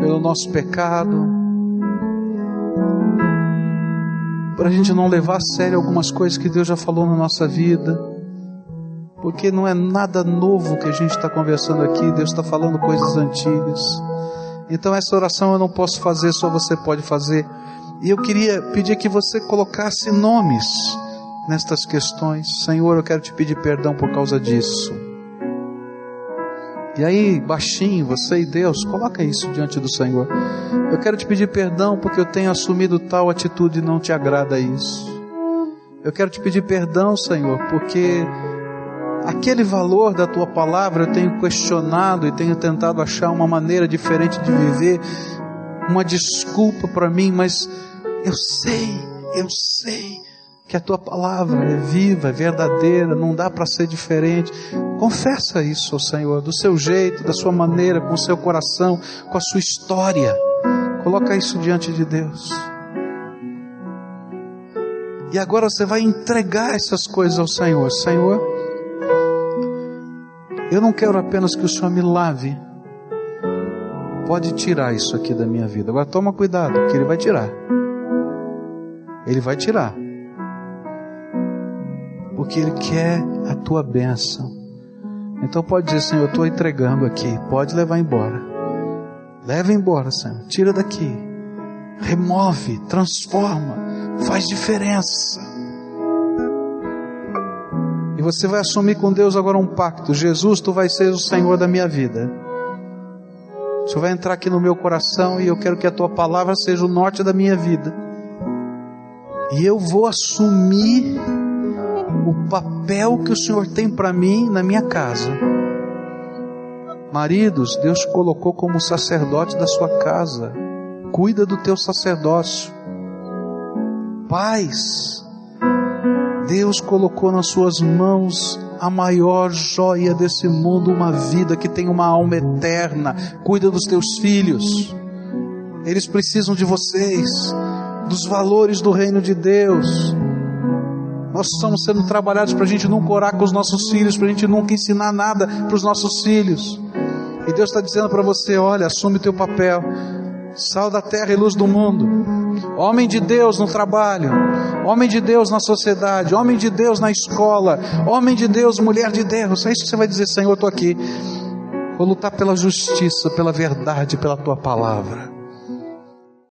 [SPEAKER 1] pelo nosso pecado, para a gente não levar a sério algumas coisas que Deus já falou na nossa vida, porque não é nada novo que a gente está conversando aqui, Deus está falando coisas antigas. Então, essa oração eu não posso fazer, só você pode fazer. E eu queria pedir que você colocasse nomes nestas questões. Senhor, eu quero te pedir perdão por causa disso. E aí, baixinho, você e Deus, coloca isso diante do Senhor. Eu quero te pedir perdão porque eu tenho assumido tal atitude e não te agrada isso. Eu quero te pedir perdão, Senhor, porque aquele valor da tua palavra eu tenho questionado e tenho tentado achar uma maneira diferente de viver, uma desculpa para mim, mas eu sei, eu sei que a tua palavra é viva, é verdadeira, não dá para ser diferente. Confessa isso ao Senhor, do seu jeito, da sua maneira, com o seu coração, com a sua história. Coloca isso diante de Deus. E agora você vai entregar essas coisas ao Senhor. Senhor, eu não quero apenas que o Senhor me lave. Pode tirar isso aqui da minha vida. Agora toma cuidado, que Ele vai tirar. Ele vai tirar. Porque Ele quer a tua bênção. Então pode dizer, Senhor, eu estou entregando aqui. Pode levar embora. Leva embora, Senhor. Tira daqui. Remove, transforma, faz diferença. E você vai assumir com Deus agora um pacto. Jesus, tu vai ser o Senhor da minha vida. Senhor vai entrar aqui no meu coração e eu quero que a tua palavra seja o norte da minha vida. E eu vou assumir o papel que o Senhor tem para mim na minha casa. Maridos, Deus colocou como sacerdote da sua casa. Cuida do teu sacerdócio. Pais, Deus colocou nas suas mãos a maior joia desse mundo, uma vida que tem uma alma eterna. Cuida dos teus filhos. Eles precisam de vocês, dos valores do reino de Deus. Nós estamos sendo trabalhados para a gente nunca orar com os nossos filhos, para a gente nunca ensinar nada para os nossos filhos. E Deus está dizendo para você: olha, assume o teu papel, sal da terra e luz do mundo, homem de Deus no trabalho, homem de Deus na sociedade, homem de Deus na escola, homem de Deus, mulher de Deus. É isso que você vai dizer, Senhor, eu estou aqui. Vou lutar pela justiça, pela verdade, pela tua palavra.